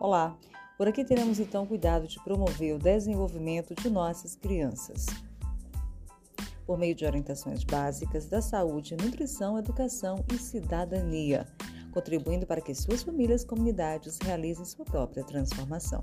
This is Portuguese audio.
Olá! Por aqui teremos então cuidado de promover o desenvolvimento de nossas crianças. Por meio de orientações básicas da saúde, nutrição, educação e cidadania, contribuindo para que suas famílias e comunidades realizem sua própria transformação.